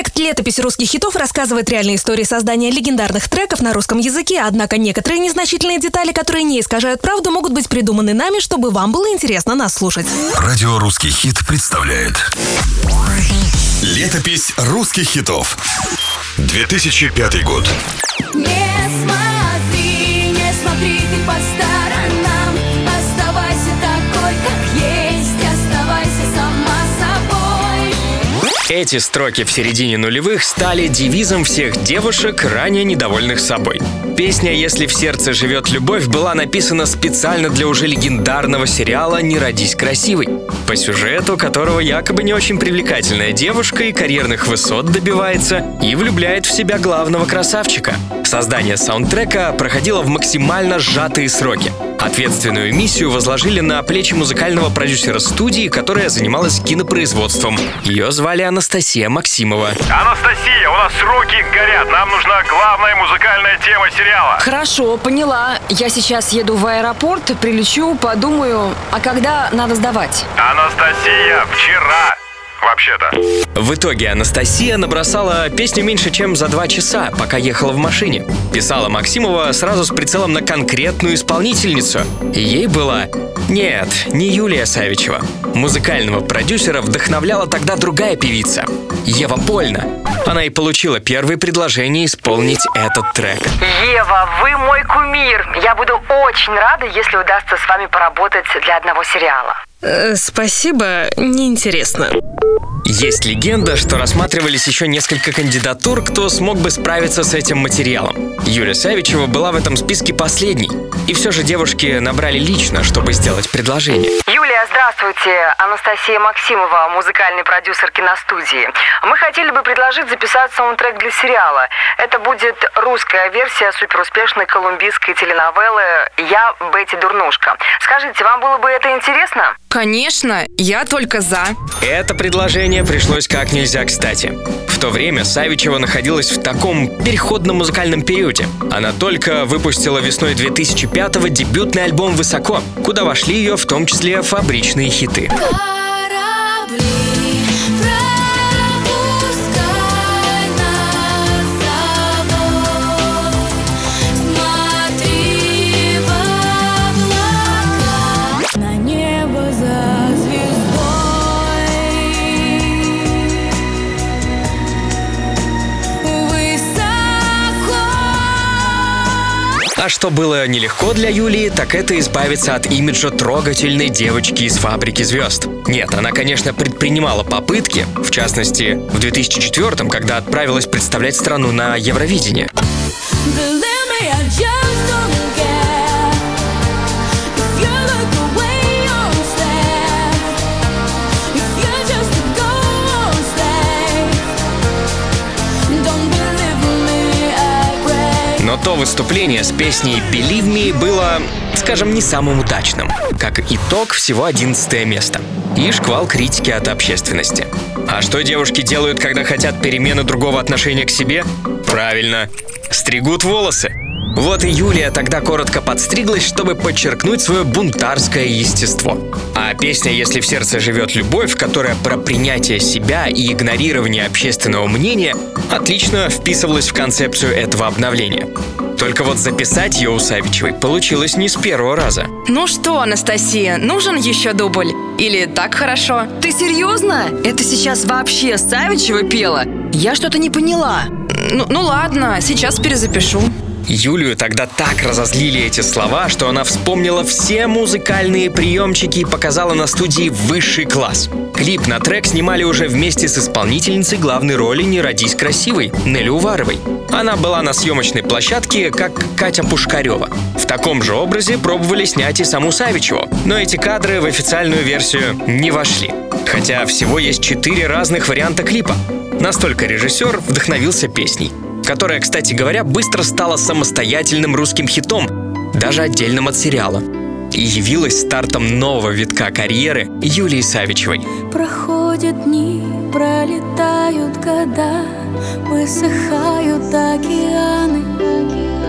Проект «Летопись русских хитов» рассказывает реальные истории создания легендарных треков на русском языке, однако некоторые незначительные детали, которые не искажают правду, могут быть придуманы нами, чтобы вам было интересно нас слушать. Радио «Русский хит» представляет Летопись русских хитов 2005 год Эти строки в середине нулевых стали девизом всех девушек, ранее недовольных собой. Песня «Если в сердце живет любовь» была написана специально для уже легендарного сериала «Не родись красивой», по сюжету которого якобы не очень привлекательная девушка и карьерных высот добивается и влюбляет в себя главного красавчика. Создание саундтрека проходило в максимально сжатые сроки. Ответственную миссию возложили на плечи музыкального продюсера студии, которая занималась кинопроизводством. Ее звали Анастасия Максимова. Анастасия, у нас сроки горят. Нам нужна главная музыкальная тема сериала. Хорошо, поняла. Я сейчас еду в аэропорт, прилечу, подумаю, а когда надо сдавать? Анастасия, вчера. Вообще-то. В итоге Анастасия набросала песню меньше, чем за два часа, пока ехала в машине. Писала Максимова сразу с прицелом на конкретную исполнительницу. И ей была... Нет, не Юлия Савичева. Музыкального продюсера вдохновляла тогда другая певица. Ева Польна. Она и получила первое предложение исполнить этот трек. Ева, вы мой кумир. Я буду очень рада, если удастся с вами поработать для одного сериала. Э, спасибо, неинтересно. Есть легенда, что рассматривались еще несколько кандидатур, кто смог бы справиться с этим материалом. Юлия Савичева была в этом списке последней. И все же девушки набрали лично, чтобы сделать предложение. Здравствуйте. Анастасия Максимова, музыкальный продюсер киностудии. Мы хотели бы предложить записать саундтрек для сериала. Это будет русская версия суперуспешной колумбийской теленовеллы «Я Бетти Дурнушка». Скажите, вам было бы это интересно? Конечно, я только за. Это предложение пришлось как нельзя кстати. В то время Савичева находилась в таком переходном музыкальном периоде. Она только выпустила весной 2005-го дебютный альбом «Высоко», куда вошли ее в том числе фабричные хиты. А что было нелегко для Юлии, так это избавиться от имиджа трогательной девочки из «Фабрики звезд». Нет, она, конечно, предпринимала попытки, в частности, в 2004 когда отправилась представлять страну на Евровидение. То выступление с песней «Believe Me» было, скажем, не самым удачным. Как итог, всего 11 место. И шквал критики от общественности. А что девушки делают, когда хотят перемены другого отношения к себе? Правильно, стригут волосы. Вот и Юлия тогда коротко подстриглась, чтобы подчеркнуть свое бунтарское естество. А песня «Если в сердце живет любовь», которая про принятие себя и игнорирование общественного мнения, отлично вписывалась в концепцию этого обновления. Только вот записать ее у Савичевой получилось не с первого раза. Ну что, Анастасия, нужен еще дубль? Или так хорошо? Ты серьезно? Это сейчас вообще Савичева пела? Я что-то не поняла. Ну, ну ладно, сейчас перезапишу. Юлию тогда так разозлили эти слова, что она вспомнила все музыкальные приемчики и показала на студии высший класс. Клип на трек снимали уже вместе с исполнительницей главной роли «Не родись красивой» Нелли Уваровой. Она была на съемочной площадке, как Катя Пушкарева. В таком же образе пробовали снять и саму Савичеву, но эти кадры в официальную версию не вошли. Хотя всего есть четыре разных варианта клипа. Настолько режиссер вдохновился песней которая, кстати говоря, быстро стала самостоятельным русским хитом, даже отдельным от сериала. И явилась стартом нового витка карьеры Юлии Савичевой. Проходят дни, пролетают года Высыхают океаны Это